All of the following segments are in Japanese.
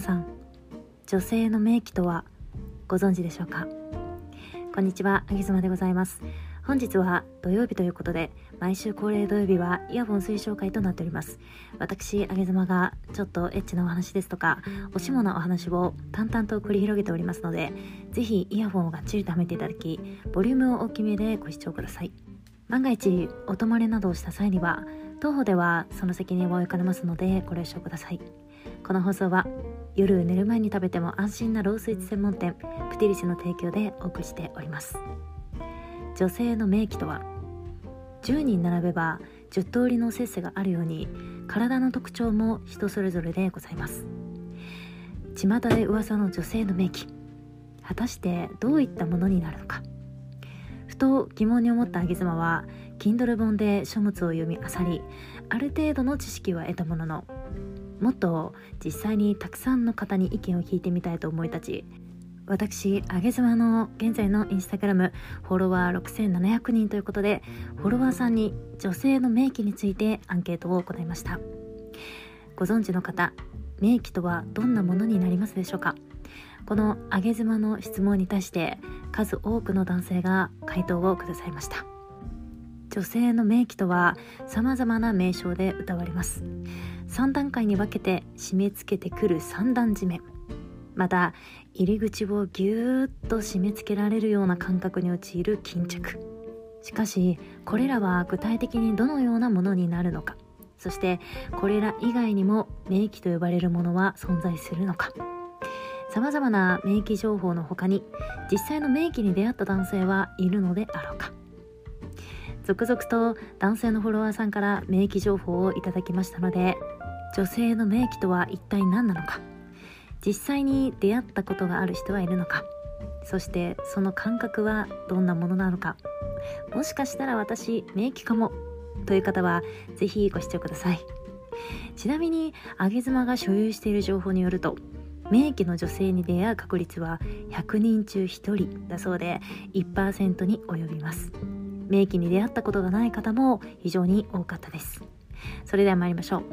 皆さん女性の名器とはご存知でしょうか？こんにちはあげずまでございます。本日は土曜日ということで毎週恒例土曜日はイヤホン推奨会となっております。私あげずまがちょっとエッチなお話ですとかおしもなお話を淡々と繰り広げておりますのでぜひイヤホンをがっちりとはめていただきボリュームを大きめでご視聴ください。万が一お泊まりなどをした際には当方ではその責任を負いかねますのでご了承ください。この放送は夜寝る前に食べても安心なロースイーツ専門店プティリスの提供でお送りしております。女性の名器とは10人並べば10通りの摂生があるように体の特徴も人それぞれでございます。巷で噂の女性の名器。果たしてどういったものになるのか。ふと疑問に思ったあげ妻は Kindle 本で書物を読み漁りある程度の知識は得たもののもっと実際にたくさんの方に意見を聞いてみたいと思い立ち私あげ妻の現在のインスタグラムフォロワー6700人ということでフォロワーさんに女性の名器についてアンケートを行いました。ご存知の方名器とはどんなものになりますでしょうか？このあげ妻の質問に対して数多くの男性が回答をくださいました。女性の名器とは様々な名称で歌われます。3段階に分けて締め付けてくる三段締めまた入り口をぎゅーっと締め付けられるような感覚に陥る巾着。しかしこれらは具体的にどのようなものになるのか。そしてこれら以外にも名器と呼ばれるものは存在するのか。さまざまな名器情報の他に実際の名器に出会った男性はいるのであろうか。続々と男性のフォロワーさんから名義情報をいただきましたので女性の名義とは一体何なのか。実際に出会ったことがある人はいるのか。そしてその感覚はどんなものなのか。もしかしたら私名義かも。という方はぜひご視聴ください。ちなみにあげ妻が所有している情報によると名義の女性に出会う確率は100人中1人だそうで1%に及びます。名機に出会ったことがない方も非常に多かったです。それでは参りましょう。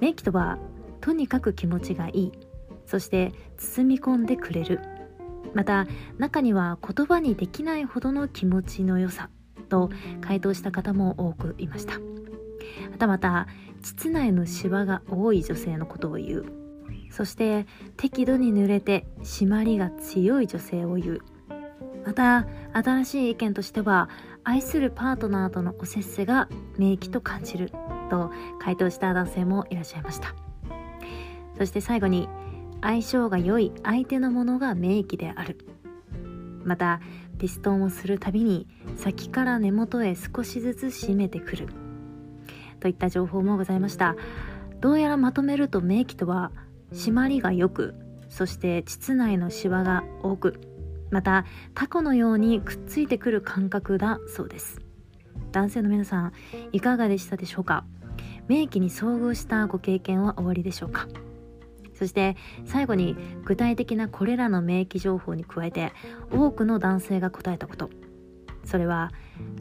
名機とはとにかく気持ちがいい。そして包み込んでくれる。また中には言葉にできないほどの気持ちの良さ。と回答した方も多くいました。はたまた膣内のシワが多い女性のことを言う。そして適度に濡れて締まりが強い女性を言う。また新しい意見としては愛するパートナーとのおせっせが名義と感じると回答した男性もいらっしゃいました。そして最後に相性が良い相手のものが名義である。またピストンをするたびに先から根元へ少しずつ締めてくる。といった情報もございました。どうやらまとめると名義とは締まりが良くそして膣内のシワが多くまたタコのようにくっついてくる感覚だそうです。男性の皆さんいかがでしたでしょうか？名器に遭遇したご経験はおありでしょうか？そして最後に具体的なこれらの名器情報に加えて多くの男性が答えたこと。それは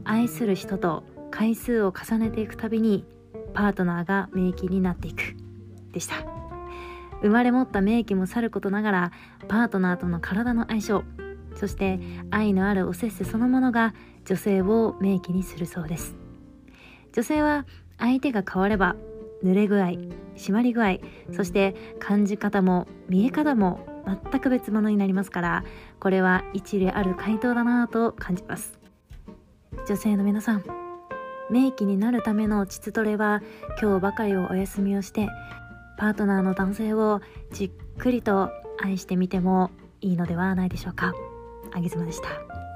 愛する人と回数を重ねていくたびにパートナーが名器になっていく。でした。生まれ持った名器もさることながらパートナーとの体の相性そして愛のあるおせっせそのものが女性を名義にするそうです女性は相手が変われば濡れ具合締まり具合そして感じ方も見え方も全く別物になりますからこれは一理ある回答だなと感じます女性の皆さん名義になるための膣トレは今日ばかりをお休みをしてパートナーの男性をじっくりと愛してみてもいいのではないでしょうか。あげずまでした。